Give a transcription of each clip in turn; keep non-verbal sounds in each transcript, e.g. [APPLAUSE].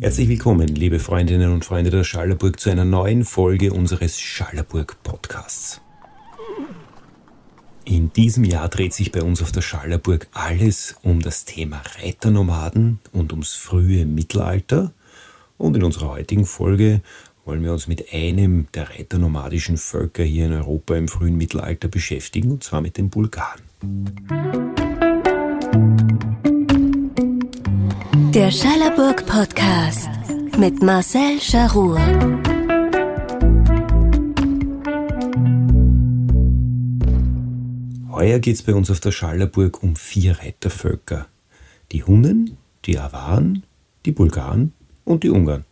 Herzlich willkommen, liebe Freundinnen und Freunde der Schallerburg, zu einer neuen Folge unseres Schallerburg Podcasts. In diesem Jahr dreht sich bei uns auf der Schallerburg alles um das Thema Reiternomaden und ums frühe Mittelalter. Und in unserer heutigen Folge wollen wir uns mit einem der reiternomadischen Völker hier in Europa im frühen Mittelalter beschäftigen, und zwar mit den Bulgaren. Der Schallerburg Podcast mit Marcel Charur. Heuer geht es bei uns auf der Schallerburg um vier Reitervölker. Die Hunnen, die Awaren, die Bulgaren und die Ungarn.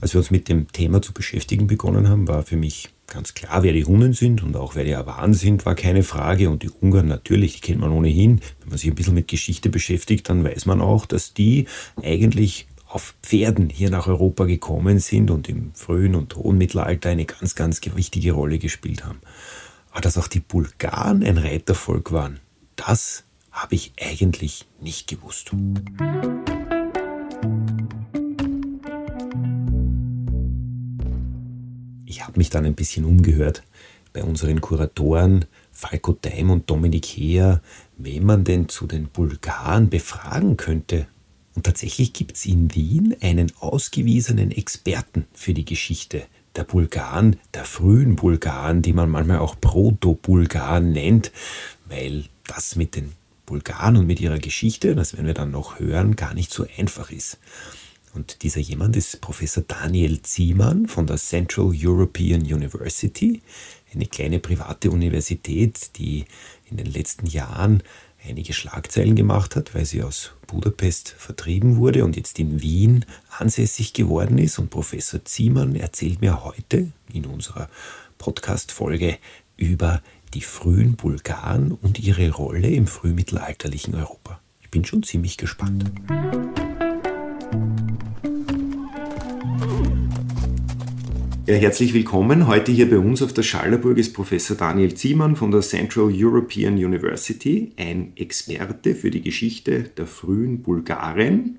Als wir uns mit dem Thema zu beschäftigen begonnen haben, war für mich ganz klar, wer die Hunnen sind und auch wer die Awaren sind, war keine Frage. Und die Ungarn natürlich, die kennt man ohnehin. Wenn man sich ein bisschen mit Geschichte beschäftigt, dann weiß man auch, dass die eigentlich auf Pferden hier nach Europa gekommen sind und im frühen und hohen Mittelalter eine ganz, ganz wichtige Rolle gespielt haben. Aber dass auch die Bulgaren ein Reitervolk waren, das habe ich eigentlich nicht gewusst. Ich habe mich dann ein bisschen umgehört bei unseren Kuratoren Falco Daim und Dominik Heer, wen man denn zu den Bulgaren befragen könnte. Und tatsächlich gibt es in Wien einen ausgewiesenen Experten für die Geschichte der Bulgaren, der frühen Bulgaren, die man manchmal auch Proto-Bulgaren nennt, weil das mit den Bulgaren und mit ihrer Geschichte, das werden wir dann noch hören, gar nicht so einfach ist. Und dieser jemand ist Professor Daniel Ziemann von der Central European University, eine kleine private Universität, die in den letzten Jahren einige Schlagzeilen gemacht hat, weil sie aus Budapest vertrieben wurde und jetzt in Wien ansässig geworden ist. Und Professor Ziemann erzählt mir heute in unserer Podcast-Folge über die frühen Bulgaren und ihre Rolle im frühmittelalterlichen Europa. Ich bin schon ziemlich gespannt. Ja, herzlich willkommen. Heute hier bei uns auf der Schallerburg ist Professor Daniel Ziemann von der Central European University, ein Experte für die Geschichte der frühen Bulgaren.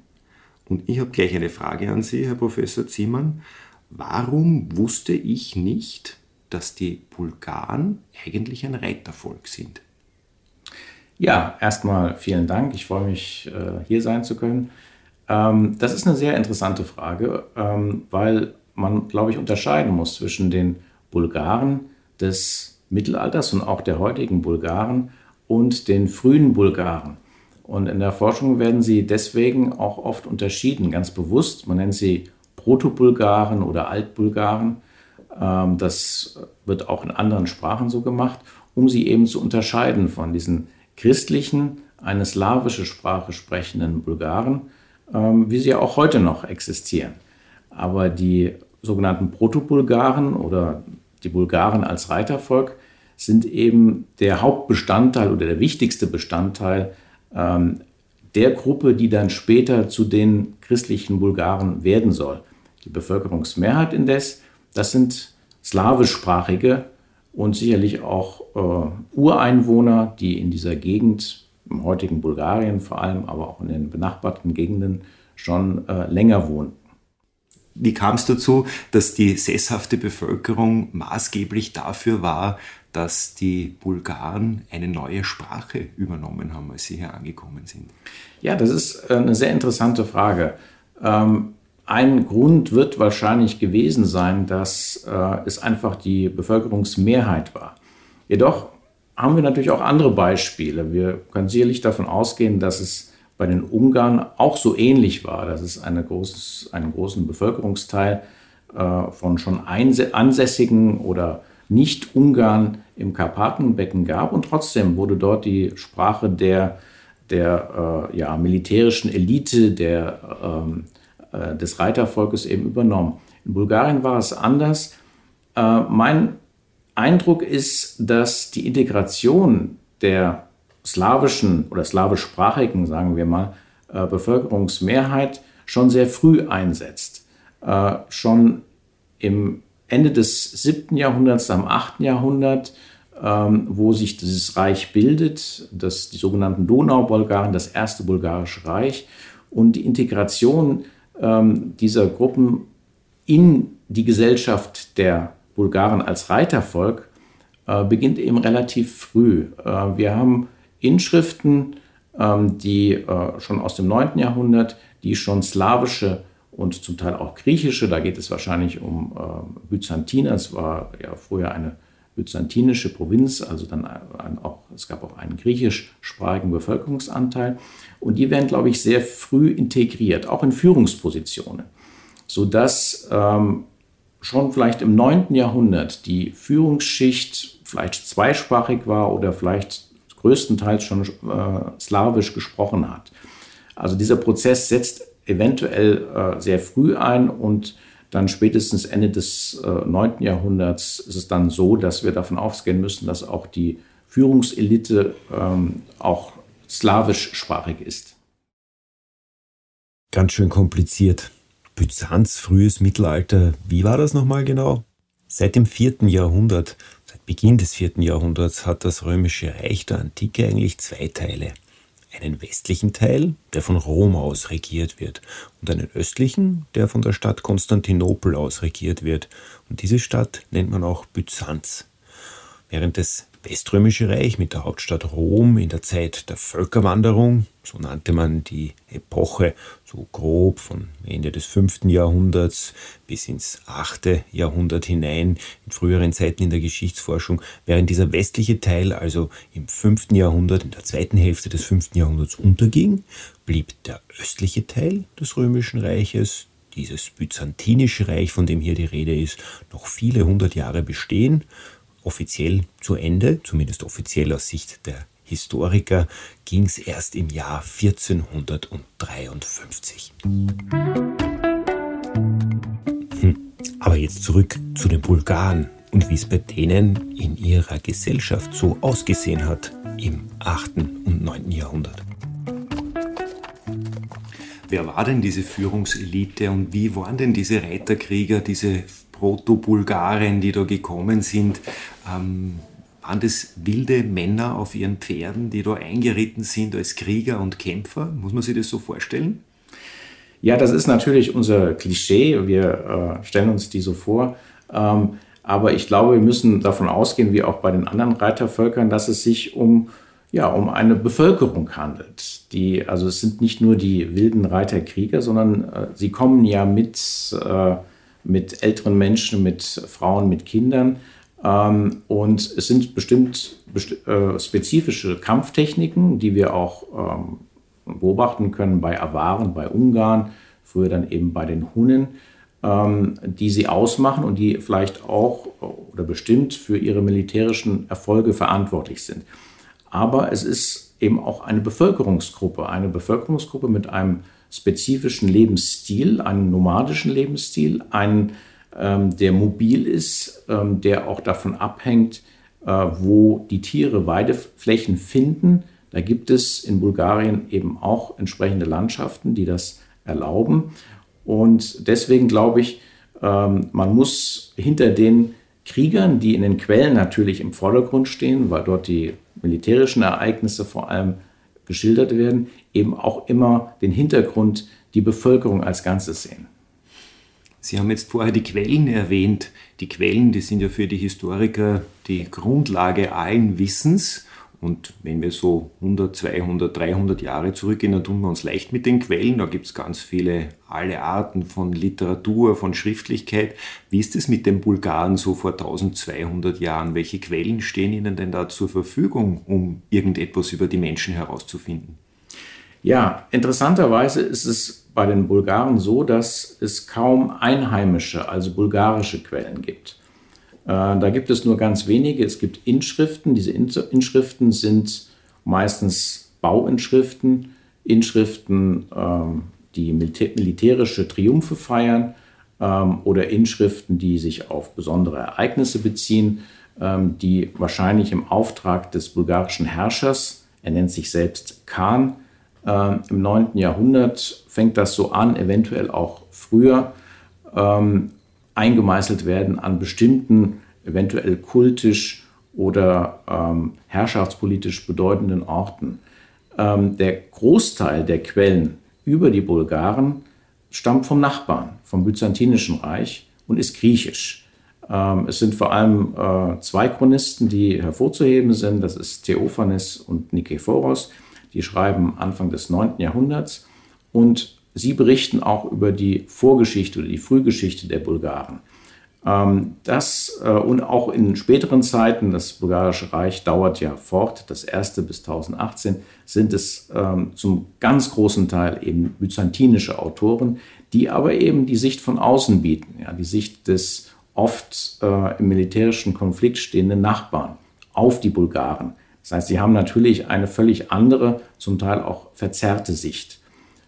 Und ich habe gleich eine Frage an Sie, Herr Professor Ziemann. Warum wusste ich nicht, dass die Bulgaren eigentlich ein Reitervolk sind? Ja, erstmal vielen Dank. Ich freue mich, äh, hier sein zu können. Ähm, das ist eine sehr interessante Frage, ähm, weil man, glaube ich, unterscheiden muss zwischen den Bulgaren des Mittelalters und auch der heutigen Bulgaren und den frühen Bulgaren. Und in der Forschung werden sie deswegen auch oft unterschieden, ganz bewusst. Man nennt sie Proto-Bulgaren oder Altbulgaren. Ähm, das wird auch in anderen Sprachen so gemacht, um sie eben zu unterscheiden von diesen christlichen, eine slawische Sprache sprechenden Bulgaren, ähm, wie sie auch heute noch existieren. Aber die sogenannten Proto-Bulgaren oder die Bulgaren als Reitervolk sind eben der Hauptbestandteil oder der wichtigste Bestandteil ähm, der Gruppe, die dann später zu den christlichen Bulgaren werden soll. Die Bevölkerungsmehrheit indes, das sind slawischsprachige und sicherlich auch äh, Ureinwohner, die in dieser Gegend, im heutigen Bulgarien vor allem, aber auch in den benachbarten Gegenden schon äh, länger wohnen. Wie kam es dazu, dass die sesshafte Bevölkerung maßgeblich dafür war, dass die Bulgaren eine neue Sprache übernommen haben, als sie hier angekommen sind? Ja, das ist äh, eine sehr interessante Frage. Ähm, ein Grund wird wahrscheinlich gewesen sein, dass äh, es einfach die Bevölkerungsmehrheit war. Jedoch haben wir natürlich auch andere Beispiele. Wir können sicherlich davon ausgehen, dass es bei den Ungarn auch so ähnlich war, dass es eine großes, einen großen Bevölkerungsteil äh, von schon ansässigen oder Nicht-Ungarn im Karpatenbecken gab und trotzdem wurde dort die Sprache der, der äh, ja, militärischen Elite, der, ähm, äh, des Reitervolkes eben übernommen. In Bulgarien war es anders. Äh, mein Eindruck ist, dass die Integration der slawischen oder slawischsprachigen, sagen wir mal, äh, Bevölkerungsmehrheit schon sehr früh einsetzt. Äh, schon im Ende des 7. Jahrhunderts, am 8. Jahrhundert ähm, wo sich dieses Reich bildet, das, die sogenannten Donau-Bulgaren, das erste bulgarische Reich und die Integration ähm, dieser Gruppen in die Gesellschaft der Bulgaren als Reitervolk äh, beginnt eben relativ früh. Äh, wir haben Inschriften, ähm, die äh, schon aus dem 9. Jahrhundert, die schon slawische und zum Teil auch griechische, da geht es wahrscheinlich um äh, Byzantiner, es war ja früher eine byzantinische Provinz, also dann auch, es gab auch einen griechischsprachigen Bevölkerungsanteil. Und die werden, glaube ich, sehr früh integriert, auch in Führungspositionen, sodass ähm, schon vielleicht im 9. Jahrhundert die Führungsschicht vielleicht zweisprachig war oder vielleicht größtenteils schon äh, slawisch gesprochen hat. Also dieser Prozess setzt eventuell äh, sehr früh ein und dann spätestens Ende des äh, 9. Jahrhunderts ist es dann so, dass wir davon ausgehen müssen, dass auch die Führungselite ähm, auch slawischsprachig ist. Ganz schön kompliziert. Byzanz, frühes Mittelalter, wie war das nochmal genau? Seit dem 4. Jahrhundert, seit Beginn des 4. Jahrhunderts hat das römische Reich der Antike eigentlich zwei Teile einen westlichen Teil, der von Rom aus regiert wird, und einen östlichen, der von der Stadt Konstantinopel aus regiert wird. Und diese Stadt nennt man auch Byzanz. Während das Weströmische Reich mit der Hauptstadt Rom in der Zeit der Völkerwanderung, so nannte man die Epoche so grob von Ende des 5. Jahrhunderts bis ins 8. Jahrhundert hinein, in früheren Zeiten in der Geschichtsforschung, während dieser westliche Teil also im 5. Jahrhundert, in der zweiten Hälfte des 5. Jahrhunderts unterging, blieb der östliche Teil des Römischen Reiches, dieses byzantinische Reich, von dem hier die Rede ist, noch viele hundert Jahre bestehen offiziell zu Ende, zumindest offiziell aus Sicht der Historiker, ging es erst im Jahr 1453. Hm. Aber jetzt zurück zu den Bulgaren und wie es bei denen in ihrer Gesellschaft so ausgesehen hat im 8. und 9. Jahrhundert. Wer war denn diese Führungselite und wie waren denn diese Reiterkrieger, diese Proto-Bulgaren, die da gekommen sind, ähm, waren das wilde Männer auf ihren Pferden, die da eingeritten sind als Krieger und Kämpfer? Muss man sich das so vorstellen? Ja, das ist natürlich unser Klischee. Wir äh, stellen uns die so vor. Ähm, aber ich glaube, wir müssen davon ausgehen, wie auch bei den anderen Reitervölkern, dass es sich um, ja, um eine Bevölkerung handelt. Die, also es sind nicht nur die wilden Reiterkrieger, sondern äh, sie kommen ja mit äh, mit älteren Menschen, mit Frauen, mit Kindern. Ähm, und es sind bestimmt besti äh, spezifische Kampftechniken, die wir auch ähm, beobachten können bei Awaren, bei Ungarn, früher dann eben bei den Hunnen, ähm, die sie ausmachen und die vielleicht auch oder bestimmt für ihre militärischen Erfolge verantwortlich sind. Aber es ist eben auch eine Bevölkerungsgruppe, eine Bevölkerungsgruppe mit einem spezifischen Lebensstil, einen nomadischen Lebensstil, einen, der mobil ist, ähm, der auch davon abhängt, äh, wo die Tiere Weideflächen finden. Da gibt es in Bulgarien eben auch entsprechende Landschaften, die das erlauben. Und deswegen glaube ich, ähm, man muss hinter den Kriegern, die in den Quellen natürlich im Vordergrund stehen, weil dort die militärischen Ereignisse vor allem geschildert werden, eben auch immer den Hintergrund, die Bevölkerung als Ganzes sehen. Sie haben jetzt vorher die Quellen erwähnt. Die Quellen, die sind ja für die Historiker die Grundlage allen Wissens. Und wenn wir so 100, 200, 300 Jahre zurückgehen, dann tun wir uns leicht mit den Quellen. Da gibt es ganz viele, alle Arten von Literatur, von Schriftlichkeit. Wie ist es mit den Bulgaren so vor 1200 Jahren? Welche Quellen stehen Ihnen denn da zur Verfügung, um irgendetwas über die Menschen herauszufinden? Ja, interessanterweise ist es bei den Bulgaren so, dass es kaum einheimische, also bulgarische Quellen gibt. Äh, da gibt es nur ganz wenige. Es gibt Inschriften. Diese Inschriften sind meistens Bauinschriften, Inschriften, ähm, die militärische Triumphe feiern ähm, oder Inschriften, die sich auf besondere Ereignisse beziehen, ähm, die wahrscheinlich im Auftrag des bulgarischen Herrschers, er nennt sich selbst Khan, im 9. Jahrhundert fängt das so an, eventuell auch früher, eingemeißelt werden an bestimmten, eventuell kultisch oder ähm, herrschaftspolitisch bedeutenden Orten. Ähm, der Großteil der Quellen über die Bulgaren stammt vom Nachbarn, vom Byzantinischen Reich und ist griechisch. Ähm, es sind vor allem äh, zwei Chronisten, die hervorzuheben sind. Das ist Theophanes und Nikephoros. Die schreiben Anfang des 9. Jahrhunderts und sie berichten auch über die Vorgeschichte oder die Frühgeschichte der Bulgaren. Ähm, das äh, und auch in späteren Zeiten, das Bulgarische Reich dauert ja fort, das erste bis 1018, sind es ähm, zum ganz großen Teil eben byzantinische Autoren, die aber eben die Sicht von außen bieten, ja, die Sicht des oft äh, im militärischen Konflikt stehenden Nachbarn auf die Bulgaren. Das heißt, sie haben natürlich eine völlig andere, zum Teil auch verzerrte Sicht.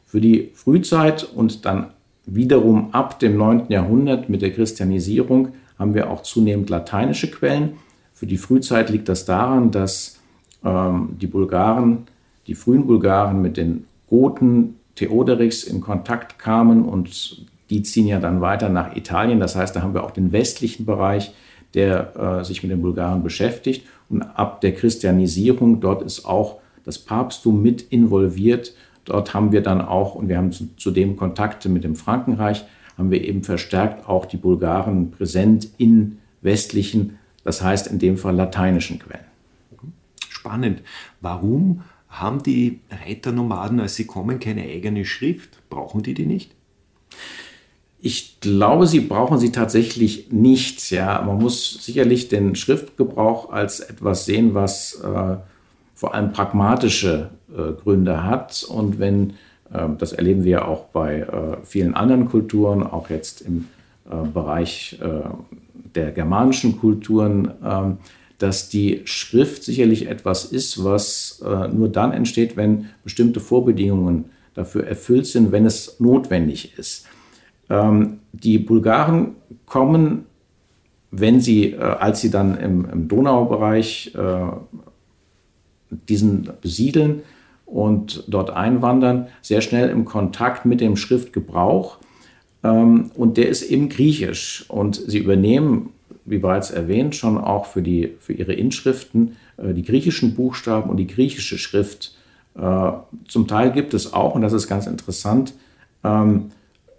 Für die Frühzeit und dann wiederum ab dem 9. Jahrhundert mit der Christianisierung haben wir auch zunehmend lateinische Quellen. Für die Frühzeit liegt das daran, dass ähm, die Bulgaren, die frühen Bulgaren mit den Goten Theoderichs in Kontakt kamen und die ziehen ja dann weiter nach Italien. Das heißt, da haben wir auch den westlichen Bereich, der äh, sich mit den Bulgaren beschäftigt. Und ab der Christianisierung, dort ist auch das Papsttum mit involviert Dort haben wir dann auch, und wir haben zudem Kontakte mit dem Frankenreich, haben wir eben verstärkt auch die Bulgaren präsent in westlichen, das heißt in dem Fall lateinischen Quellen. Spannend. Warum haben die Reiternomaden, als sie kommen, keine eigene Schrift? Brauchen die die nicht? Ich glaube, sie brauchen sie tatsächlich nicht. Ja, man muss sicherlich den Schriftgebrauch als etwas sehen, was äh, vor allem pragmatische äh, Gründe hat. Und wenn, äh, das erleben wir auch bei äh, vielen anderen Kulturen, auch jetzt im äh, Bereich äh, der germanischen Kulturen, ähm, dass die Schrift sicherlich etwas ist, was nur dann entsteht, wenn bestimmte Vorbedingungen dafür erfüllt sind, wenn es notwendig ist. Ähm, die Bulgaren kommen, wenn sie, als sie dann im, im Donaubereich diesen besiedeln und dort einwandern, sehr schnell im Kontakt mit dem Schriftgebrauch. Ähm, und der ist eben griechisch. Und sie übernehmen, wie bereits erwähnt, schon auch für, die, für ihre Inschriften äh, die griechischen Buchstaben und die griechische Schrift. Äh, zum Teil gibt es auch, und das ist ganz interessant, ähm,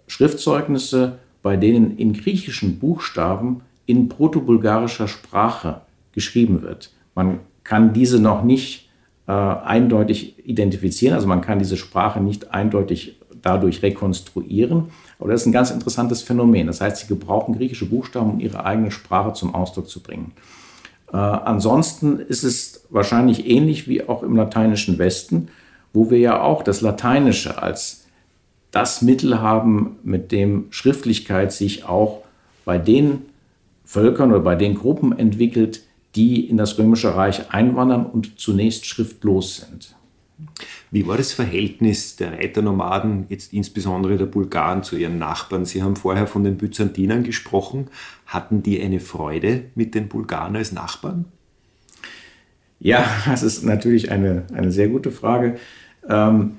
Schriftzeugnisse, bei denen in griechischen Buchstaben in protobulgarischer Sprache geschrieben wird. Man kann diese noch nicht äh, eindeutig identifizieren. Also man kann diese Sprache nicht eindeutig dadurch rekonstruieren. Aber das ist ein ganz interessantes Phänomen. Das heißt, sie gebrauchen griechische Buchstaben, um ihre eigene Sprache zum Ausdruck zu bringen. Äh, ansonsten ist es wahrscheinlich ähnlich wie auch im lateinischen Westen, wo wir ja auch das Lateinische als das Mittel haben, mit dem Schriftlichkeit sich auch bei den Völkern oder bei den Gruppen entwickelt, die in das Römische Reich einwandern und zunächst schriftlos sind. Wie war das Verhältnis der Reiternomaden, jetzt insbesondere der Bulgaren, zu ihren Nachbarn? Sie haben vorher von den Byzantinern gesprochen. Hatten die eine Freude mit den Bulgaren als Nachbarn? Ja, [LAUGHS] das ist natürlich eine, eine sehr gute Frage. Ähm,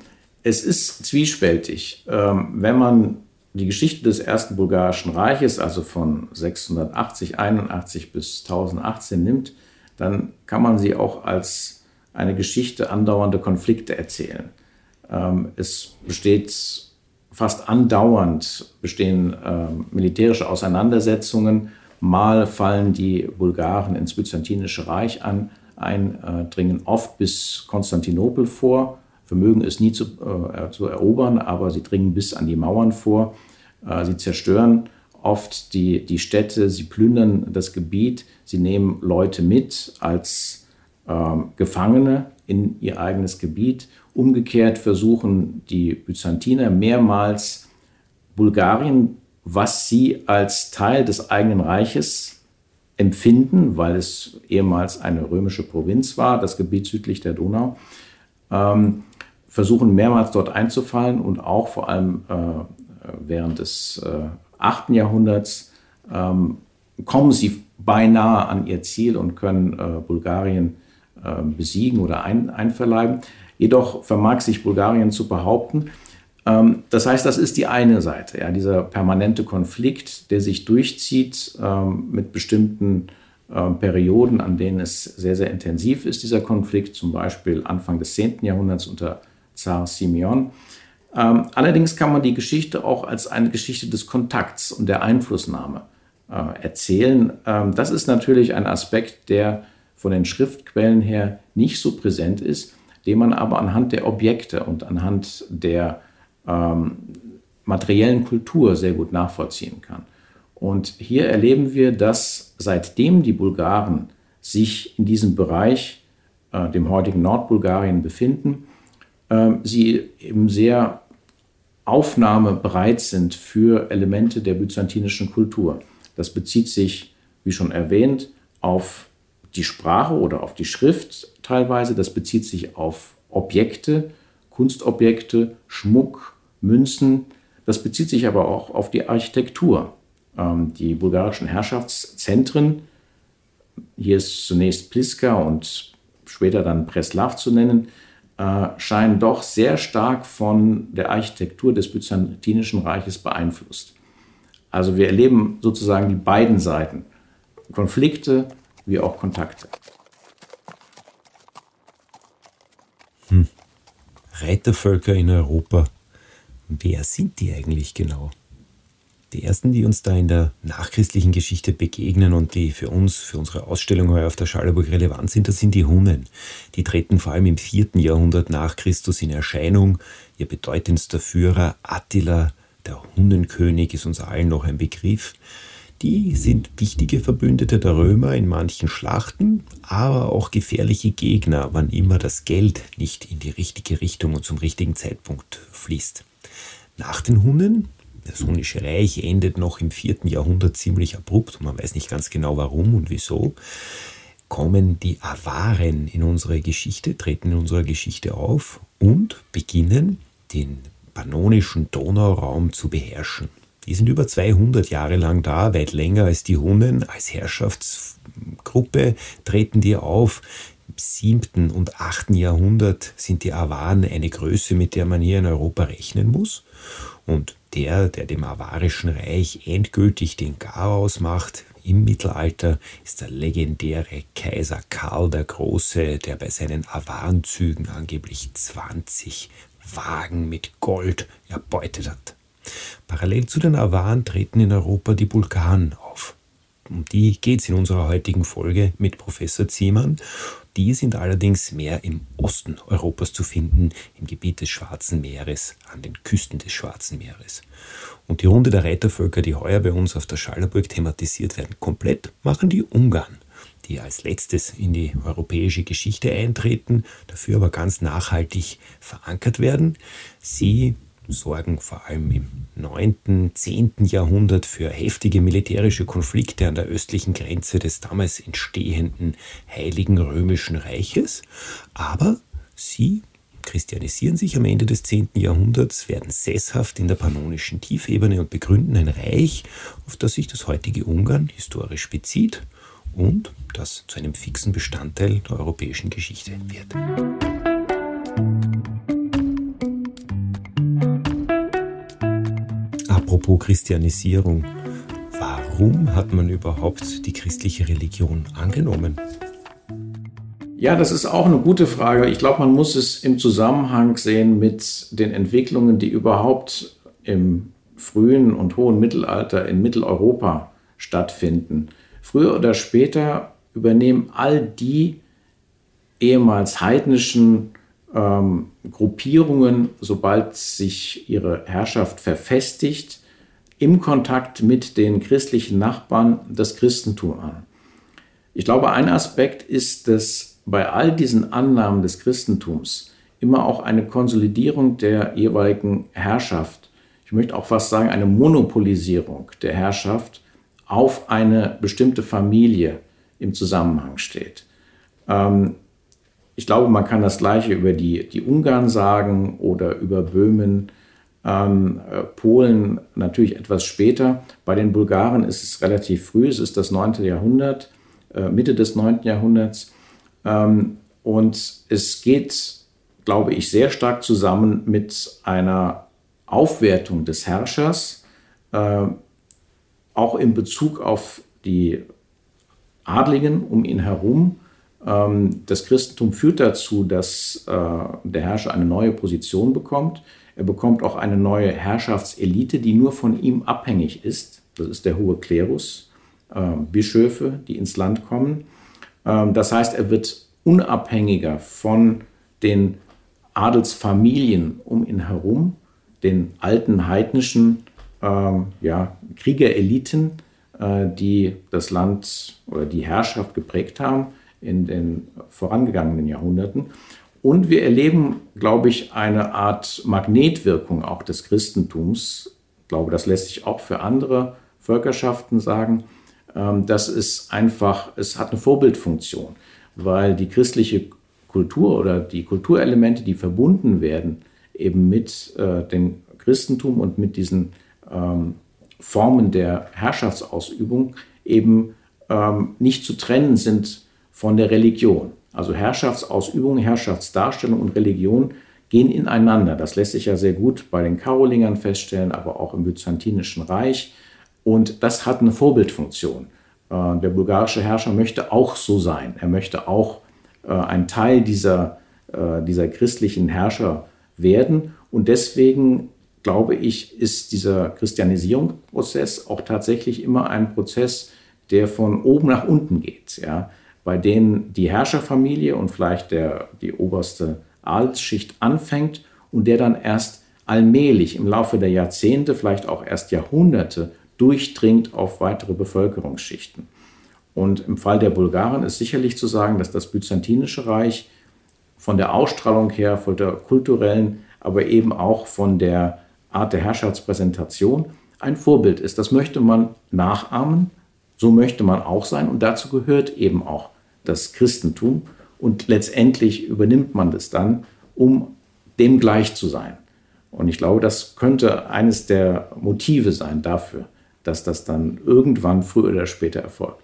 es ist zwiespältig. Ähm, wenn man die Geschichte des ersten bulgarischen Reiches, also von 680, 81 bis 1018 nimmt, dann kann man sie auch als eine Geschichte andauernder Konflikte erzählen. Ähm, es besteht fast andauernd bestehen ähm, militärische Auseinandersetzungen. Mal fallen die Bulgaren ins Byzantinische Reich an, ein, äh, dringen oft bis Konstantinopel vor vermögen es nie zu, äh, zu erobern, aber sie dringen bis an die Mauern vor. Äh, sie zerstören oft die, die Städte, sie plündern das Gebiet, sie nehmen Leute mit als äh, Gefangene in ihr eigenes Gebiet. Umgekehrt versuchen die Byzantiner mehrmals Bulgarien, was sie als Teil des eigenen Reiches empfinden, weil es ehemals eine römische Provinz war, das Gebiet südlich der Donau, ähm, versuchen mehrmals dort einzufallen und auch vor allem äh, während des äh, 8. Jahrhunderts ähm, kommen sie beinahe an ihr Ziel und können äh, Bulgarien äh, besiegen oder ein, einverleiben. Jedoch vermag sich Bulgarien zu behaupten. Ähm, das heißt, das ist die eine Seite, ja, dieser permanente Konflikt, der sich durchzieht ähm, mit bestimmten äh, Perioden, an denen es sehr, sehr intensiv ist, dieser Konflikt, zum Beispiel Anfang des 10. Jahrhunderts unter Zar Simeon. Ähm, allerdings kann man die Geschichte auch als eine Geschichte des Kontakts und der Einflussnahme äh, erzählen. Ähm, das ist natürlich ein Aspekt, der von den Schriftquellen her nicht so präsent ist, den man aber anhand der Objekte und anhand der ähm, materiellen Kultur sehr gut nachvollziehen kann. Und hier erleben wir, dass seitdem die Bulgaren sich in diesem Bereich, äh, dem heutigen Nordbulgarien, befinden, sie eben sehr aufnahmebereit sind für Elemente der byzantinischen Kultur. Das bezieht sich, wie schon erwähnt, auf die Sprache oder auf die Schrift teilweise. Das bezieht sich auf Objekte, Kunstobjekte, Schmuck, Münzen. Das bezieht sich aber auch auf die Architektur. Ähm, die bulgarischen Herrschaftszentren, hier ist zunächst Pliska und später dann Preslav zu nennen, äh, scheinen doch sehr stark von der Architektur des Byzantinischen Reiches beeinflusst. Also wir erleben sozusagen die beiden Seiten, Konflikte wie auch Kontakte. Hm. Reitervölker in Europa, wer sind die eigentlich genau? Die ersten, die uns da in der nachchristlichen Geschichte begegnen und die für uns, für unsere Ausstellung heuer auf der Schallerburg relevant sind, das sind die Hunnen. Die treten vor allem im vierten Jahrhundert nach Christus in Erscheinung. Ihr bedeutendster Führer Attila, der Hunnenkönig, ist uns allen noch ein Begriff. Die sind wichtige Verbündete der Römer in manchen Schlachten, aber auch gefährliche Gegner, wann immer das Geld nicht in die richtige Richtung und zum richtigen Zeitpunkt fließt. Nach den Hunnen das Hunnische Reich endet noch im vierten Jahrhundert ziemlich abrupt, man weiß nicht ganz genau warum und wieso, kommen die Awaren in unsere Geschichte, treten in unserer Geschichte auf und beginnen den pannonischen Donauraum zu beherrschen. Die sind über 200 Jahre lang da, weit länger als die Hunnen. Als Herrschaftsgruppe treten die auf. Im 7. und 8. Jahrhundert sind die Awaren eine Größe, mit der man hier in Europa rechnen muss. Und der, der dem avarischen Reich endgültig den Garaus macht im Mittelalter, ist der legendäre Kaiser Karl der Große, der bei seinen Avarenzügen angeblich 20 Wagen mit Gold erbeutet hat. Parallel zu den Awaren treten in Europa die Bulgaren auf. Um die geht es in unserer heutigen Folge mit Professor Ziemann. Die sind allerdings mehr im Osten Europas zu finden, im Gebiet des Schwarzen Meeres, an den Küsten des Schwarzen Meeres. Und die Runde der Reitervölker, die heuer bei uns auf der Schallerburg thematisiert werden, komplett machen die Ungarn, die als letztes in die europäische Geschichte eintreten, dafür aber ganz nachhaltig verankert werden. Sie sorgen vor allem im 9., 10. Jahrhundert für heftige militärische Konflikte an der östlichen Grenze des damals entstehenden Heiligen Römischen Reiches, aber sie christianisieren sich am Ende des 10. Jahrhunderts, werden sesshaft in der pannonischen Tiefebene und begründen ein Reich, auf das sich das heutige Ungarn historisch bezieht und das zu einem fixen Bestandteil der europäischen Geschichte wird. Apropos Christianisierung. Warum hat man überhaupt die christliche Religion angenommen? Ja, das ist auch eine gute Frage. Ich glaube, man muss es im Zusammenhang sehen mit den Entwicklungen, die überhaupt im frühen und hohen Mittelalter in Mitteleuropa stattfinden. Früher oder später übernehmen all die ehemals heidnischen ähm, Gruppierungen, sobald sich ihre Herrschaft verfestigt, im Kontakt mit den christlichen Nachbarn das Christentum an. Ich glaube, ein Aspekt ist, dass bei all diesen Annahmen des Christentums immer auch eine Konsolidierung der jeweiligen Herrschaft, ich möchte auch fast sagen, eine Monopolisierung der Herrschaft auf eine bestimmte Familie im Zusammenhang steht. Ähm, ich glaube, man kann das Gleiche über die, die Ungarn sagen oder über Böhmen ähm, äh, Polen natürlich etwas später. Bei den Bulgaren ist es relativ früh, es ist das 9. Jahrhundert, äh, Mitte des 9. Jahrhunderts. Ähm, und es geht, glaube ich, sehr stark zusammen mit einer Aufwertung des Herrschers, äh, auch in Bezug auf die Adligen um ihn herum. Ähm, das Christentum führt dazu, dass äh, der Herrscher eine neue Position bekommt. Er bekommt auch eine neue Herrschaftselite, die nur von ihm abhängig ist. Das ist der hohe Klerus, äh, Bischöfe, die ins Land kommen. Ähm, das heißt, er wird unabhängiger von den Adelsfamilien um ihn herum, den alten heidnischen ähm, ja, Kriegereliten, äh, die das Land oder die Herrschaft geprägt haben in den vorangegangenen Jahrhunderten. Und wir erleben, glaube ich, eine Art Magnetwirkung auch des Christentums. Ich glaube, das lässt sich auch für andere Völkerschaften sagen. Ähm, das ist einfach, es hat eine Vorbildfunktion, weil die christliche Kultur oder die Kulturelemente, die verbunden werden, eben mit äh, dem Christentum und mit diesen ähm, Formen der Herrschaftsausübung eben ähm, nicht zu trennen sind von der Religion. Also Herrschaftsausübung, Herrschaftsdarstellung und Religion gehen ineinander. Das lässt sich ja sehr gut bei den Karolingern feststellen, aber auch im Byzantinischen Reich. Und das hat eine Vorbildfunktion. Äh, der bulgarische Herrscher möchte auch so sein. Er möchte auch äh, ein Teil dieser, äh, dieser christlichen Herrscher werden. Und deswegen glaube ich, ist dieser Christianisierungsprozess auch tatsächlich immer ein Prozess, der von oben nach unten geht, ja, bei denen die Herrscherfamilie und vielleicht der, die oberste Adelsschicht anfängt und der dann erst allmählich im Laufe der Jahrzehnte, vielleicht auch erst Jahrhunderte durchdringt auf weitere Bevölkerungsschichten. Und im Fall der Bulgaren ist sicherlich zu sagen, dass das Byzantinische Reich von der Ausstrahlung her, von der kulturellen, aber eben auch von der Art der Herrschaftspräsentation ein Vorbild ist. Das möchte man nachahmen, so möchte man auch sein und dazu gehört eben auch das Christentum und letztendlich übernimmt man das dann, um dem gleich zu sein. Und ich glaube, das könnte eines der Motive sein dafür, dass das dann irgendwann früher oder später erfolgt.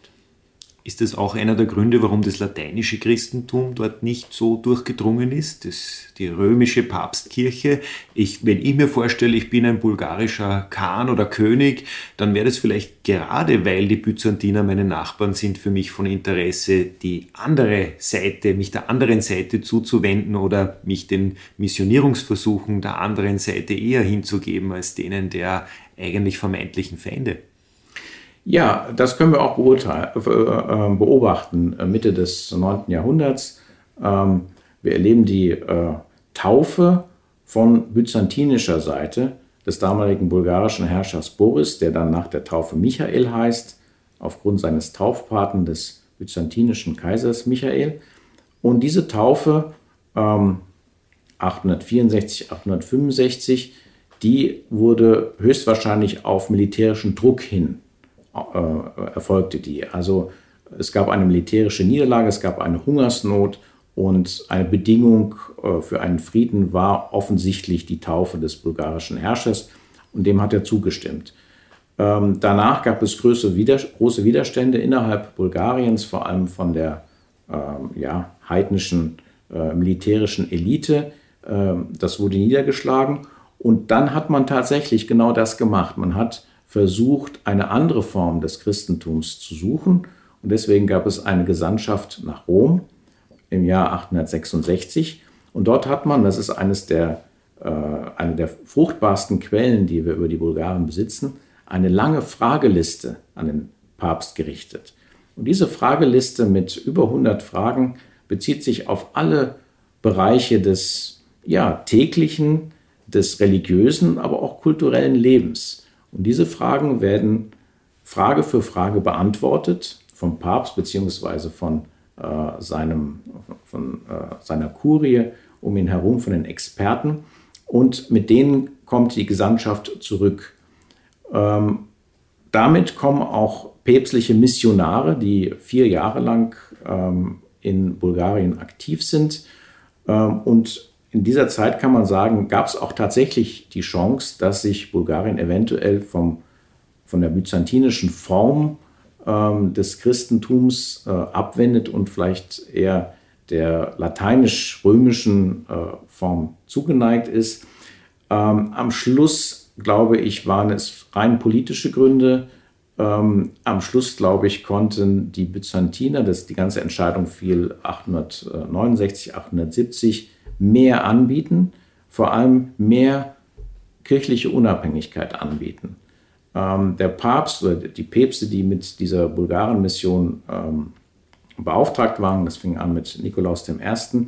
Ist das auch einer der Gründe, warum das lateinische Christentum dort nicht so durchgedrungen ist? Das, die römische Papstkirche. Ich, wenn ich mir vorstelle, ich bin ein bulgarischer Khan oder König, dann wäre das vielleicht gerade, weil die Byzantiner meine Nachbarn sind, für mich von Interesse, die andere Seite, mich der anderen Seite zuzuwenden oder mich den Missionierungsversuchen der anderen Seite eher hinzugeben als denen der eigentlich vermeintlichen Feinde. Ja, das können wir auch äh, äh, beobachten äh, Mitte des 9. Jahrhunderts. Ähm, wir erleben die Taufe von byzantinischer Seite des damaligen bulgarischen Herrschers Boris, der dann nach der Taufe Michael heißt, aufgrund seines Taufpaten des byzantinischen Kaisers Michael. Und diese Taufe 864, ähm, 865, die wurde höchstwahrscheinlich auf militärischen Druck hin äh, erfolgte die. Also es gab eine militärische Niederlage, es gab eine Hungersnot und eine Bedingung äh, für einen Frieden war offensichtlich die Taufe des bulgarischen Herrschers und dem hat er zugestimmt. Ähm, danach gab es große, große, Widerstände innerhalb Bulgariens, vor allem von der ähm, ja, heidnischen äh, militärischen Elite. Ähm, das wurde niedergeschlagen und dann hat man tatsächlich genau das gemacht. Man hat versucht, eine andere Form des Christentums zu suchen. Und deswegen gab es eine Gesandtschaft nach Rom im Jahr 866. Und dort hat man, das ist eines der, äh, eine der fruchtbarsten Quellen, die wir über die Bulgaren besitzen, eine lange Frageliste an den Papst gerichtet. Und diese Frageliste mit über 100 Fragen bezieht sich auf alle Bereiche des ja, täglichen, des religiösen, aber auch kulturellen Lebens. Und diese Fragen werden Frage für Frage beantwortet vom Papst bzw. von, äh, seinem, von äh, seiner Kurie um ihn herum, von den Experten. Und mit denen kommt die Gesandtschaft zurück. Ähm, damit kommen auch päpstliche Missionare, die vier Jahre lang ähm, in Bulgarien aktiv sind ähm, und in dieser Zeit kann man sagen, gab es auch tatsächlich die Chance, dass sich Bulgarien eventuell vom, von der byzantinischen Form ähm, des Christentums äh, abwendet und vielleicht eher der lateinisch-römischen äh, Form zugeneigt ist. Ähm, am Schluss, glaube ich, waren es rein politische Gründe, ähm, am Schluss, glaube ich, konnten die Byzantiner, das, die ganze Entscheidung fiel 869, 870, mehr anbieten, vor allem mehr kirchliche Unabhängigkeit anbieten. Ähm, der Papst oder die Päpste, die mit dieser Bulgaren-Mission ähm, beauftragt waren, das fing an mit Nikolaus I., äh,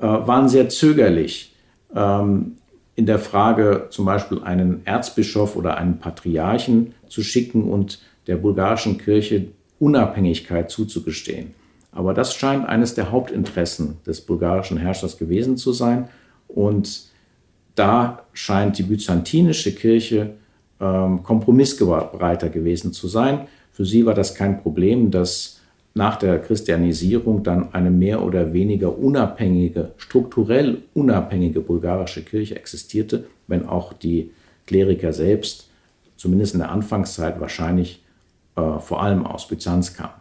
waren sehr zögerlich ähm, in der Frage, zum Beispiel einen Erzbischof oder einen Patriarchen zu schicken und der bulgarischen Kirche Unabhängigkeit zuzugestehen. Aber das scheint eines der Hauptinteressen des bulgarischen Herrschers gewesen zu sein. Und da scheint die byzantinische Kirche ähm, kompromissbereiter gewesen zu sein. Für sie war das kein Problem, dass nach der Christianisierung dann eine mehr oder weniger unabhängige, strukturell unabhängige bulgarische Kirche existierte, wenn auch die Kleriker selbst, zumindest in der Anfangszeit, wahrscheinlich äh, vor allem aus Byzanz kamen.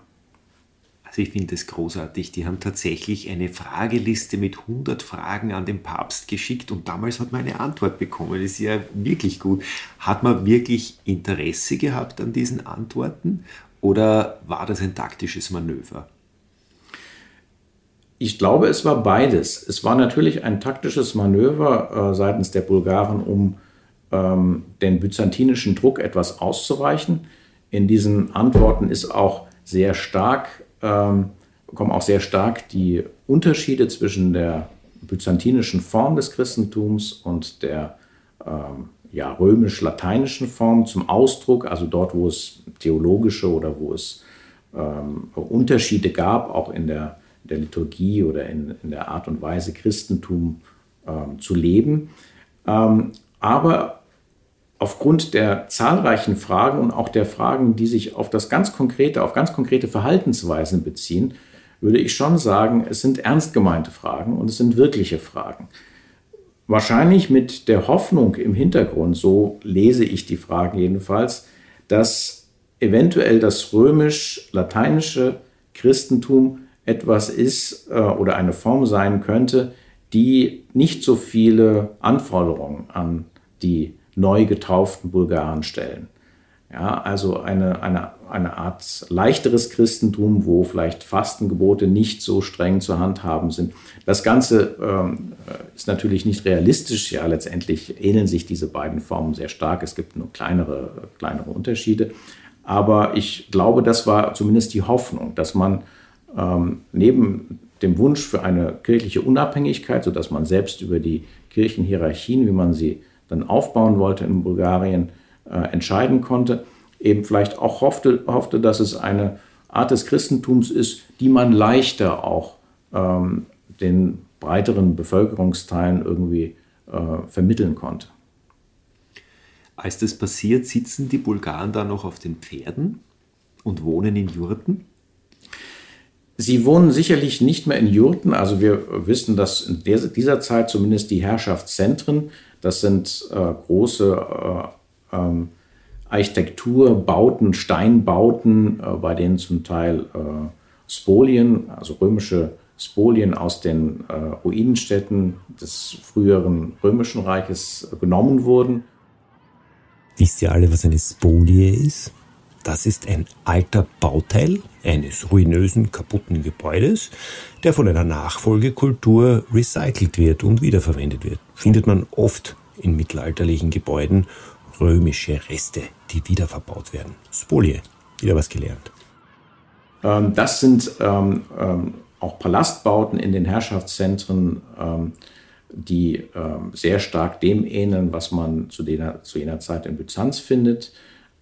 Also ich finde es großartig. Die haben tatsächlich eine Frageliste mit 100 Fragen an den Papst geschickt und damals hat man eine Antwort bekommen. Das ist ja wirklich gut. Hat man wirklich Interesse gehabt an diesen Antworten oder war das ein taktisches Manöver? Ich glaube, es war beides. Es war natürlich ein taktisches Manöver äh, seitens der Bulgaren, um ähm, den byzantinischen Druck etwas auszureichen. In diesen Antworten ist auch sehr stark ähm, kommen auch sehr stark die Unterschiede zwischen der byzantinischen Form des Christentums und der ähm, ja, römisch-lateinischen Form zum Ausdruck, also dort, wo es theologische oder wo es ähm, Unterschiede gab, auch in der, der Liturgie oder in, in, der Art und Weise, Christentum ähm, zu leben. Ähm, aber aufgrund der zahlreichen Fragen und auch der Fragen, die sich auf das ganz konkrete, auf ganz konkrete Verhaltensweisen beziehen, würde ich schon sagen, es sind ernst gemeinte Fragen und es sind wirkliche Fragen. Wahrscheinlich mit der Hoffnung im Hintergrund, so lese ich die Fragen jedenfalls, dass eventuell das römisch-lateinische Christentum etwas ist äh, oder eine Form sein könnte, die nicht so viele Anforderungen an die neu getauften Bulgaren stellen. Ja, also eine, eine, eine Art leichteres Christentum, wo vielleicht Fastengebote nicht so streng zu handhaben sind. Das Ganze ähm, ist natürlich nicht realistisch. Ja, letztendlich ähneln sich diese beiden Formen sehr stark. Es gibt nur kleinere, kleinere Unterschiede. Aber ich glaube, das war zumindest die Hoffnung, dass man ähm, neben dem Wunsch für eine kirchliche Unabhängigkeit, sodass man selbst über die Kirchenhierarchien, wie man sie dann aufbauen wollte in Bulgarien, äh, entscheiden konnte, eben vielleicht auch hoffte, hoffte, dass es eine Art des Christentums ist, die man leichter auch ähm, den breiteren Bevölkerungsteilen irgendwie äh, vermitteln konnte. Als das passiert, sitzen die Bulgaren da noch auf den Pferden und wohnen in Jurten? Sie wohnen sicherlich nicht mehr in Jurten. Also wir wissen, dass in dieser Zeit zumindest die Herrschaftszentren das sind äh, große äh, ähm, Architekturbauten, Steinbauten, äh, bei denen zum Teil äh, Spolien, also römische Spolien aus den äh, Ruinenstädten des früheren römischen Reiches genommen wurden. Wisst ihr alle, was eine Spolie ist? Das ist ein alter Bauteil eines ruinösen, kaputten Gebäudes, der von einer Nachfolgekultur recycelt wird und wiederverwendet wird. Findet man oft in mittelalterlichen Gebäuden römische Reste, die wiederverbaut werden. Spolie, wieder was gelernt. Ähm, das sind ähm, ähm, auch Palastbauten in den Herrschaftszentren, die sehr stark dem ähneln, was man zu jener Zeit in Byzanz findet.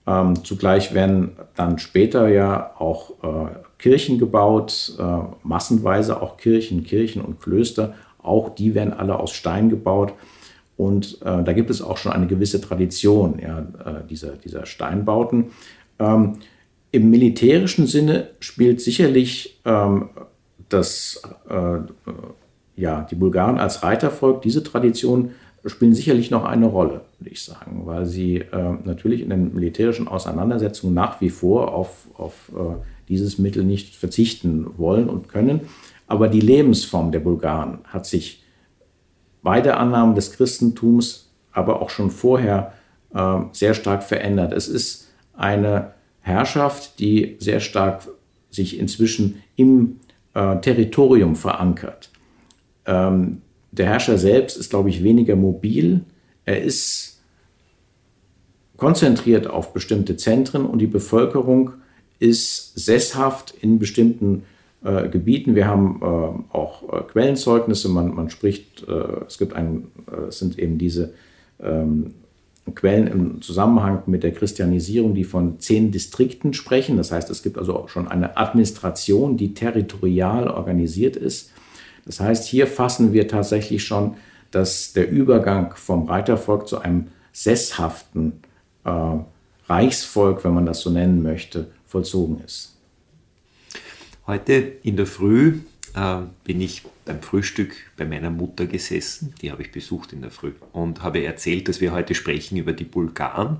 Ähm, zugleich werden dann später ja auch äh, Kirchen gebaut, äh, massenweise auch Kirchen, Kirchen und Klöster. Auch die werden alle aus Stein gebaut. Und äh, da gibt es auch schon eine gewisse Tradition ja, äh, dieser, dieser Steinbauten. Ähm, Im militärischen Sinne spielt sicherlich ähm, das, äh, ja, die Bulgaren als Reitervolk diese Tradition spielen sicherlich noch eine Rolle, würde ich sagen, weil sie äh, natürlich in den militärischen Auseinandersetzungen nach wie vor auf, auf äh, dieses Mittel nicht verzichten wollen und können. Aber die Lebensform der Bulgaren hat sich bei der Annahme des Christentums, aber auch schon vorher äh, sehr stark verändert. Es ist eine Herrschaft, die sehr stark sich inzwischen im äh, Territorium verankert. Ähm, der Herrscher selbst ist, glaube ich, weniger mobil. Er ist konzentriert auf bestimmte Zentren und die Bevölkerung ist sesshaft in bestimmten äh, Gebieten. Wir haben äh, auch äh, Quellenzeugnisse. Man, man spricht, äh, es gibt ein, äh, es sind eben diese ähm, Quellen im Zusammenhang mit der Christianisierung, die von zehn Distrikten sprechen. Das heißt, es gibt also auch schon eine Administration, die territorial organisiert ist. Das heißt, hier fassen wir tatsächlich schon, dass der Übergang vom Reitervolk zu einem sesshaften äh, Reichsvolk, wenn man das so nennen möchte, vollzogen ist. Heute in der Früh äh, bin ich beim Frühstück bei meiner Mutter gesessen, die habe ich besucht in der Früh und habe erzählt, dass wir heute sprechen über die Bulgaren.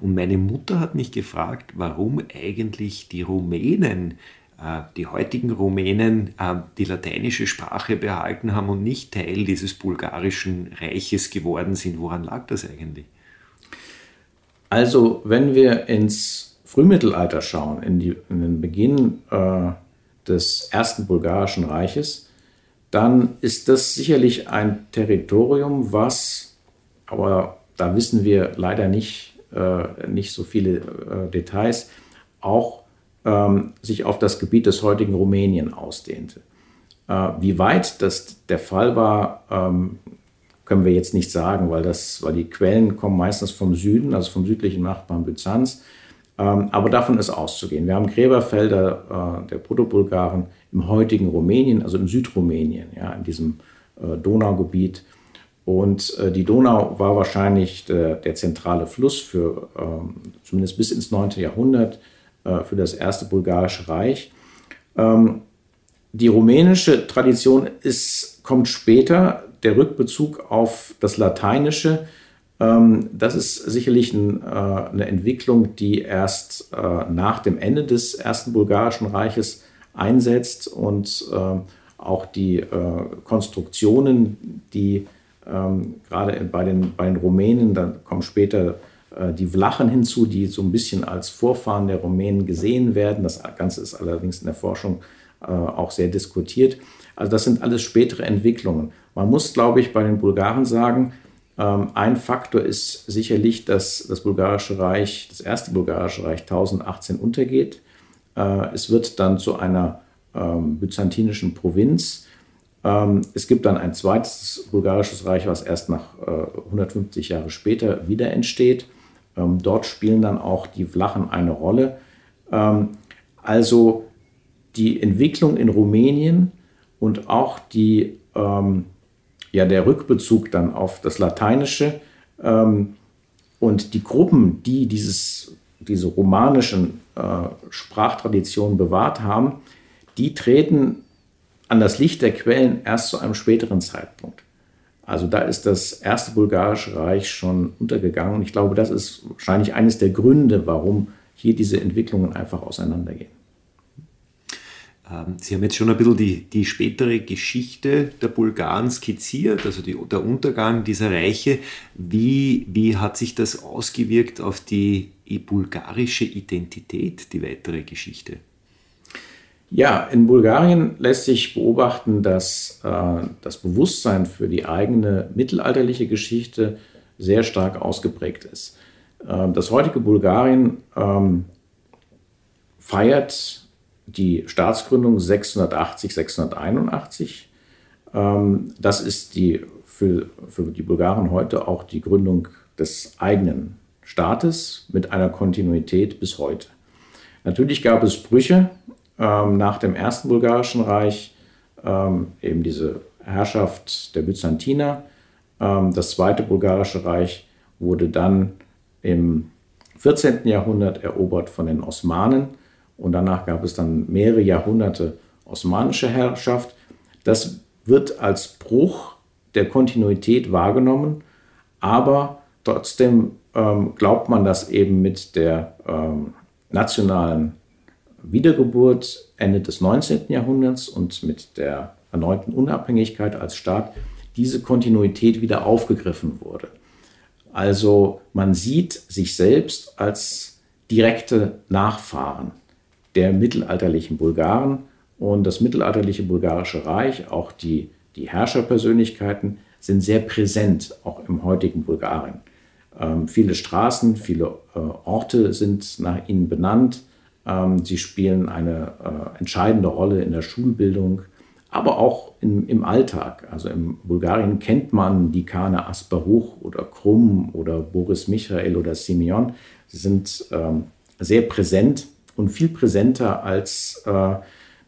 Und meine Mutter hat mich gefragt, warum eigentlich die Rumänen, die heutigen Rumänen, äh, die lateinische Sprache behalten haben und nicht Teil dieses bulgarischen Reiches geworden sind. Woran lag das eigentlich? Also, wenn wir ins Frühmittelalter schauen, in, die, in den Beginn äh, des ersten bulgarischen Reiches, dann ist das sicherlich ein Territorium, was, aber da wissen wir leider nicht, äh, nicht so viele äh, Details, auch ähm, sich auf das Gebiet des heutigen Rumänien ausdehnte. Äh, wie weit das der Fall war, ähm, können wir jetzt nicht sagen, weil, das, weil die Quellen kommen meistens vom Süden, also vom südlichen Nachbarn Byzanz. Ähm, aber davon ist auszugehen. Wir haben Gräberfelder äh, der Protobulgaren im heutigen Rumänien, also in Südrumänien, ja, in diesem äh, Donaugebiet. Und äh, die Donau war wahrscheinlich der, der zentrale Fluss für, ähm, zumindest bis ins 9. Jahrhundert, für das erste bulgarische Reich. Ähm, die rumänische Tradition ist, kommt später, der Rückbezug auf das Lateinische ähm, das ist sicherlich ein, äh, eine Entwicklung, die erst äh, nach dem Ende des Ersten Bulgarischen Reiches einsetzt und ähm, auch die äh, Konstruktionen, die ähm, gerade bei den, bei den Rumänen, dann kommen später die Vlachen hinzu, die so ein bisschen als Vorfahren der Rumänen gesehen werden. Das Ganze ist allerdings in der Forschung auch sehr diskutiert. Also das sind alles spätere Entwicklungen. Man muss, glaube ich, bei den Bulgaren sagen, ähm, ein Faktor ist sicherlich, dass das Bulgarische Reich, das erste Bulgarische Reich 1018 untergeht. Äh, es wird dann zu einer ähm, byzantinischen Provinz. Ähm, es gibt dann ein zweites Bulgarisches Reich, was erst nach 150 äh, Jahre später wieder entsteht. Dort spielen dann auch die Vlachen eine Rolle. also die Entwicklung in Rumänien und auch die ja der Rückbezug dann auf das Lateinische ähm, und die Gruppen, die dieses, diese romanischen äh, Sprachtraditionen bewahrt haben, die treten an das Licht der Quellen erst zu einem späteren Zeitpunkt. Also da ist das erste bulgarische Reich schon untergegangen. Und ich glaube, das ist wahrscheinlich eines der Gründe, warum hier diese Entwicklungen einfach auseinandergehen. Ähm, Sie haben jetzt schon ein bisschen die, die spätere Geschichte der Bulgaren skizziert, also die, der Untergang dieser Reiche. Wie, wie hat sich das ausgewirkt auf die bulgarische Identität, die weitere Geschichte? Ja, in Bulgarien lässt sich beobachten, dass äh, das Bewusstsein für die eigene mittelalterliche Geschichte sehr stark ausgeprägt ist. Äh, das heutige Bulgarien ähm, feiert die Staatsgründung 680, 681. Ähm, das ist die, für, für die Bulgaren heute auch die Gründung des eigenen Staates mit einer Kontinuität bis heute. Natürlich gab es Brüche ähm, nach dem Ersten Bulgarischen Reich, ähm, eben diese Herrschaft der Byzantiner. das Zweite Bulgarische Reich wurde dann im 14. Jahrhundert erobert von den Osmanen und danach gab es dann mehrere Jahrhunderte osmanische Herrschaft. Das wird als Bruch der Kontinuität wahrgenommen, aber trotzdem ähm, glaubt man, dass eben mit der ähm, nationalen Wiedergeburt Ende des 19. Jahrhunderts und mit der erneuten Unabhängigkeit als Staat diese Kontinuität wieder aufgegriffen wurde. Also man sieht sich selbst als direkte Nachfahren der mittelalterlichen Bulgaren und das mittelalterliche bulgarische Reich, auch die, die Herrscherpersönlichkeiten, sind sehr präsent, auch im heutigen Bulgarien. Ähm, viele Straßen, viele äh, Orte sind nach ihnen benannt. Ähm, sie spielen eine äh, entscheidende Rolle in der Schulbildung, aber auch in, im Alltag. Also in Bulgarien kennt man die Kane Asparuch oder Krum oder Boris Michael oder Simeon. Sie sind ähm, sehr präsent und viel präsenter als äh,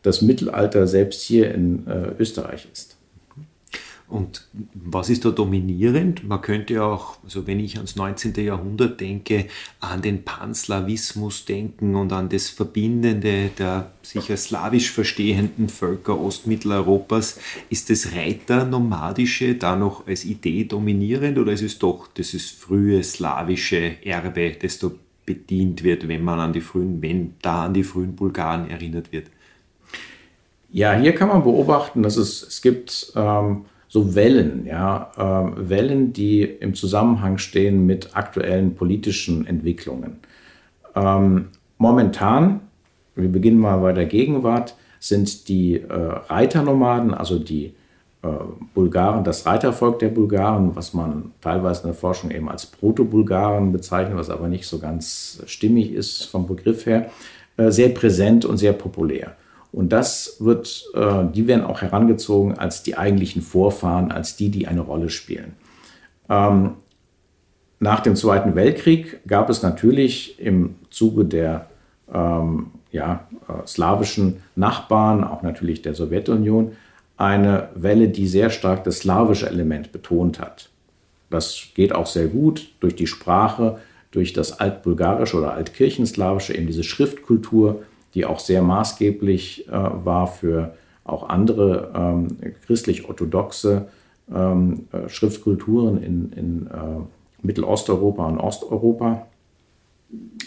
das Mittelalter selbst hier in äh, Österreich ist. Und was ist da dominierend? Man könnte auch, also wenn ich ans 19. Jahrhundert denke, an den Panslawismus denken und an das Verbindende der sicher slawisch verstehenden Völker Ostmitteleuropas. Ist das Reiter-Nomadische da noch als Idee dominierend oder ist es doch dieses frühe slawische Erbe, das da bedient wird, wenn man an die frühen, wenn da an die frühen Bulgaren erinnert wird? Ja, hier kann man beobachten, dass es, es gibt ähm, so Wellen, ja, äh, Wellen, die im Zusammenhang stehen mit aktuellen politischen Entwicklungen. Ähm, momentan, wir beginnen mal bei der Gegenwart, sind die äh, Reiternomaden, also die äh, Bulgaren, das Reitervolk der Bulgaren, was man teilweise in der Forschung eben als Proto-Bulgaren bezeichnet, was aber nicht so ganz stimmig ist vom Begriff her, äh, sehr präsent und sehr populär. Und das wird, äh, die werden auch herangezogen als die eigentlichen Vorfahren, als die, die eine Rolle spielen. Ähm, nach dem Zweiten Weltkrieg gab es natürlich im Zuge der ähm, ja, äh, slawischen Nachbarn, auch natürlich der Sowjetunion, eine Welle, die sehr stark das slawische Element betont hat. Das geht auch sehr gut durch die Sprache, durch das altbulgarische oder altkirchenslawische, eben diese Schriftkultur, die auch sehr maßgeblich äh, war für auch andere ähm, christlich-orthodoxe ähm, äh, Schriftkulturen in, in äh, Mittelosteuropa und Osteuropa.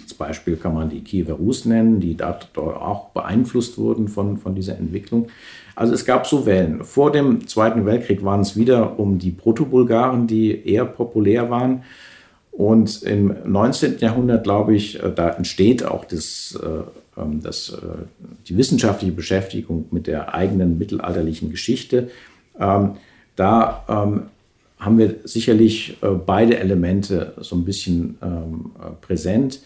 Als Beispiel kann man die Kiewer Rus nennen, die dort auch beeinflusst wurden von, von dieser Entwicklung. Also es gab so Wellen. Vor dem Zweiten Weltkrieg waren es wieder um die Proto-Bulgaren, die eher populär waren. Und im 19. Jahrhundert, glaube ich, äh, da entsteht auch das äh, ähm, das, äh, die wissenschaftliche Beschäftigung mit der eigenen mittelalterlichen Geschichte. Ähm, da ähm, haben wir sicherlich äh, beide Elemente so ein bisschen äh, präsent,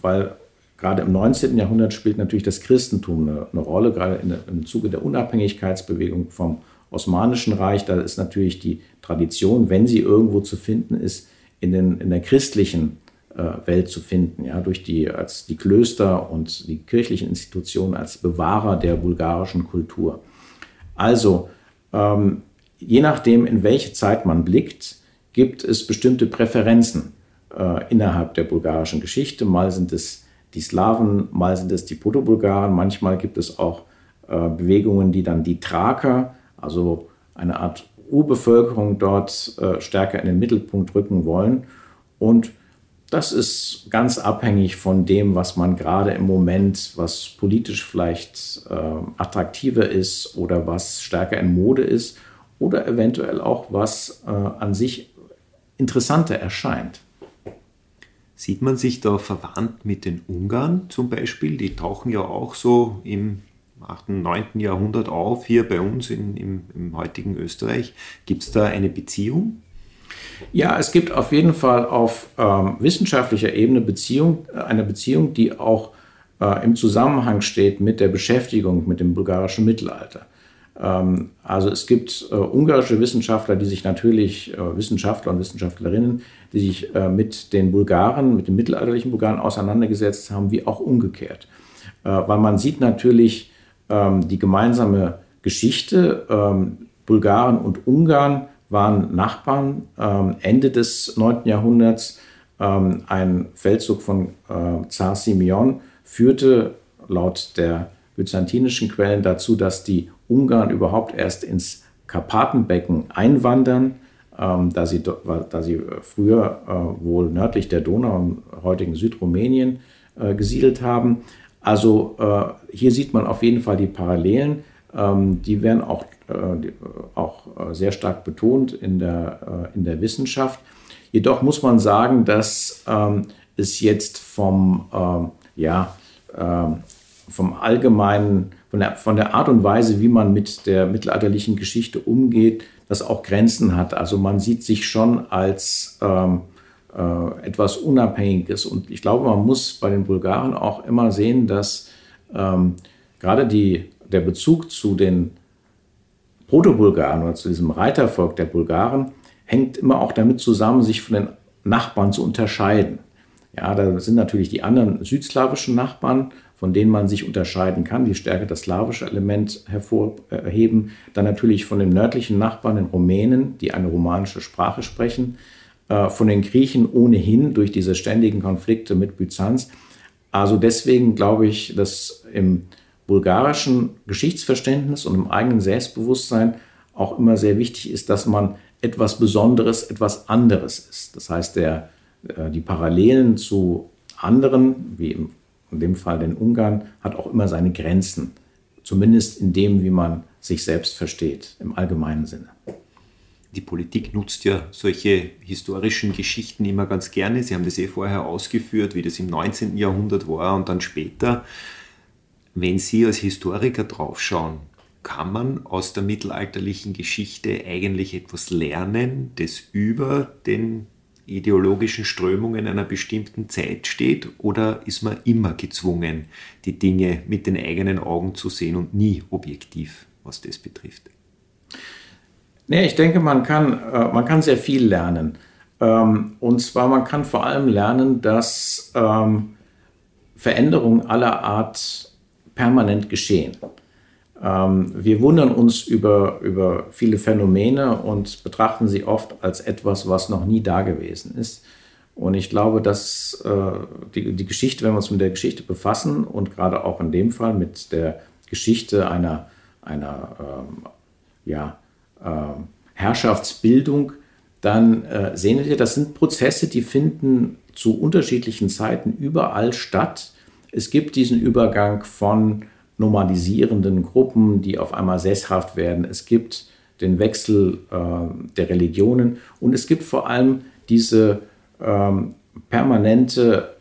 weil gerade im 19. Jahrhundert spielt natürlich das Christentum eine, Rolle, gerade im Zuge der Unabhängigkeitsbewegung vom Osmanischen Reich. Da ist natürlich die Tradition, wenn sie irgendwo zu finden ist, in, den, in der christlichen Welt zu finden, ja, durch die, als die Klöster und die kirchlichen Institutionen als Bewahrer der bulgarischen Kultur. Also, ähm, je nachdem, in welche Zeit man blickt, gibt es bestimmte Präferenzen äh, innerhalb der bulgarischen Geschichte. Mal sind es die Slawen, mal sind es die Proto-Bulgaren, manchmal gibt es auch äh, Bewegungen, die dann die Thraker, also eine Art Urbevölkerung dort äh, stärker in den Mittelpunkt rücken wollen. Und das ist ganz abhängig von dem, was man gerade im Moment, was politisch vielleicht äh, attraktiver ist oder was stärker in Mode ist oder eventuell auch was äh, an sich interessanter erscheint. Sieht man sich da verwandt mit den Ungarn zum Beispiel? Die tauchen ja auch so im 8., 9. Jahrhundert auf, hier bei uns in, im, im heutigen Österreich. Gibt es da eine Beziehung? Ja, es gibt auf jeden Fall auf ähm, wissenschaftlicher Ebene Beziehung, äh, eine Beziehung, die auch äh, im Zusammenhang steht mit der Beschäftigung mit dem bulgarischen Mittelalter. Ähm, also es gibt äh, ungarische Wissenschaftler, die sich natürlich, äh, Wissenschaftler und Wissenschaftlerinnen, die sich äh, mit den Bulgaren, mit den mittelalterlichen Bulgaren auseinandergesetzt haben, wie auch umgekehrt. Äh, weil man sieht natürlich ähm, die gemeinsame Geschichte, ähm, Bulgaren und Ungarn, waren Nachbarn. Ähm, Ende des 9. Jahrhunderts ähm, ein Feldzug von äh, Zar Simeon führte laut der byzantinischen Quellen dazu, dass die Ungarn überhaupt erst ins Karpatenbecken einwandern, ähm, da, sie, da sie früher äh, wohl nördlich der Donau im heutigen Südrumänien äh, gesiedelt haben. Also äh, hier sieht man auf jeden Fall die Parallelen. Ähm, die werden auch, äh, auch äh, sehr stark betont in der, äh, in der Wissenschaft. Jedoch muss man sagen, dass ähm, ist jetzt vom, äh, ja, äh, vom allgemeinen, von der, von der Art und Weise, wie man mit der mittelalterlichen Geschichte umgeht, das auch Grenzen hat. Also man sieht sich schon als ähm, äh, etwas Unabhängiges. Und ich glaube, man muss bei den Bulgaren auch immer sehen, dass ähm, gerade die, der Bezug zu den Proto-Bulgaren oder zu diesem Reitervolk der Bulgaren hängt immer auch damit zusammen, sich von den Nachbarn zu unterscheiden. Ja, da sind natürlich die anderen südslawischen Nachbarn, von denen man sich unterscheiden kann, die stärker das slawische Element hervorheben. Dann natürlich von den nördlichen Nachbarn, den Rumänen, die eine romanische Sprache sprechen. Äh, von den Griechen ohnehin durch diese ständigen Konflikte mit Byzanz. Also deswegen glaube ich, dass im bulgarischen Geschichtsverständnis und im eigenen Selbstbewusstsein auch immer sehr wichtig ist, dass man etwas Besonderes, etwas anderes ist. Das heißt, der, äh, die Parallelen zu anderen, wie in dem Fall den Ungarn, hat auch immer seine Grenzen. Zumindest in dem, wie man sich selbst versteht, im allgemeinen Sinne. Die Politik nutzt ja solche historischen Geschichten immer ganz gerne. Sie haben das eh vorher ausgeführt, wie das im 19. Jahrhundert war und dann später. Wenn Sie als Historiker draufschauen, kann man aus der mittelalterlichen Geschichte eigentlich etwas lernen, das über den ideologischen Strömungen einer bestimmten Zeit steht? Oder ist man immer gezwungen, die Dinge mit den eigenen Augen zu sehen und nie objektiv, was das betrifft? Nee, ich denke, man kann, äh, man kann sehr viel lernen. Ähm, und zwar, man kann vor allem lernen, dass ähm, Veränderungen aller Art permanent geschehen. Ähm, wir wundern uns über, über viele Phänomene und betrachten sie oft als etwas, was noch nie da gewesen ist. Und ich glaube, dass äh, die, die Geschichte, wenn wir uns mit der Geschichte befassen und gerade auch in dem Fall mit der Geschichte einer, einer ähm, ja, äh, Herrschaftsbildung, dann äh, sehen wir, das sind Prozesse, die finden zu unterschiedlichen Zeiten überall statt. Es gibt diesen Übergang von normalisierenden Gruppen, die auf einmal sesshaft werden. Es gibt den Wechsel äh, der Religionen und es gibt vor allem diese ähm, permanente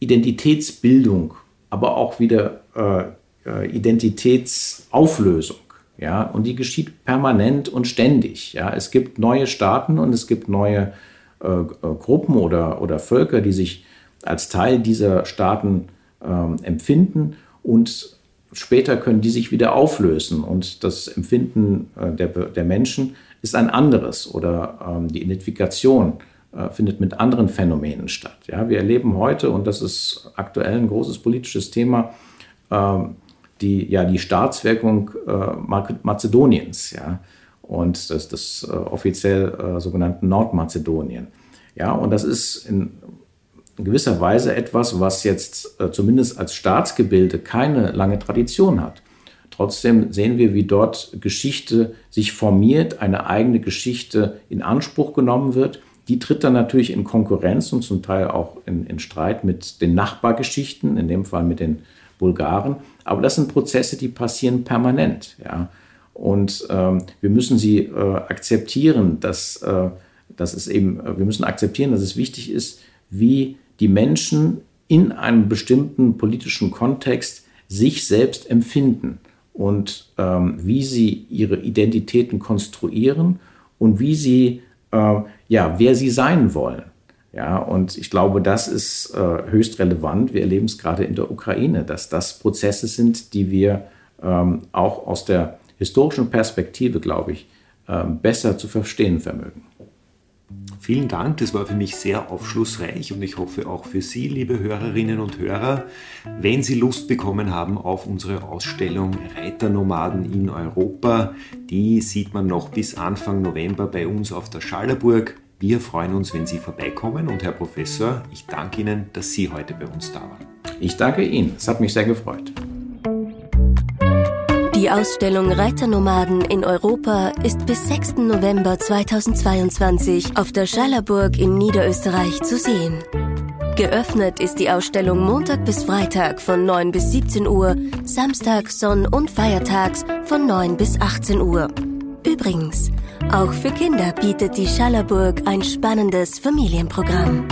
Identitätsbildung, aber auch wieder äh, äh Identitätsauflösung. Ja, und die geschieht permanent und ständig. Ja, es gibt neue Staaten und es gibt neue äh, Gruppen oder, oder Völker, die sich als Teil dieser Staaten ähm, empfinden und später können die sich wieder auflösen und das Empfinden äh, der, der Menschen ist ein anderes oder ähm, die Identifikation äh, findet mit anderen Phänomenen statt. Ja, wir erleben heute, und das ist aktuell ein großes politisches Thema, ähm, die, ja, die Staatswirkung äh, Mazedoniens ja, und das, das äh, offiziell äh, sogenannten Nordmazedonien. Ja, und das ist in in gewisser Weise etwas, was jetzt äh, zumindest als Staatsgebilde keine lange Tradition hat. Trotzdem sehen wir, wie dort Geschichte sich formiert, eine eigene Geschichte in Anspruch genommen wird. Die tritt dann natürlich in Konkurrenz und zum Teil auch in, in Streit mit den Nachbargeschichten, in dem Fall mit den Bulgaren. Aber das sind Prozesse, die passieren permanent. Ja. Und ähm, wir müssen sie äh, akzeptieren, dass, äh, dass es eben, wir müssen akzeptieren, dass es wichtig ist, wie die Menschen in einem bestimmten politischen Kontext sich selbst empfinden und ähm, wie sie ihre Identitäten konstruieren und wie sie, äh, ja, wer sie sein wollen. Ja, und ich glaube, das ist äh, höchst relevant. Wir erleben es gerade in der Ukraine, dass das Prozesse sind, die wir ähm, auch aus der historischen Perspektive, glaube ich, äh, besser zu verstehen vermögen. Vielen Dank, das war für mich sehr aufschlussreich und ich hoffe auch für Sie, liebe Hörerinnen und Hörer, wenn Sie Lust bekommen haben auf unsere Ausstellung Reiternomaden in Europa. Die sieht man noch bis Anfang November bei uns auf der Schallerburg. Wir freuen uns, wenn Sie vorbeikommen und Herr Professor, ich danke Ihnen, dass Sie heute bei uns da waren. Ich danke Ihnen, es hat mich sehr gefreut. Die Ausstellung Reiternomaden in Europa ist bis 6. November 2022 auf der Schallerburg in Niederösterreich zu sehen. Geöffnet ist die Ausstellung Montag bis Freitag von 9 bis 17 Uhr, Samstag, Sonn- und Feiertags von 9 bis 18 Uhr. Übrigens, auch für Kinder bietet die Schallerburg ein spannendes Familienprogramm.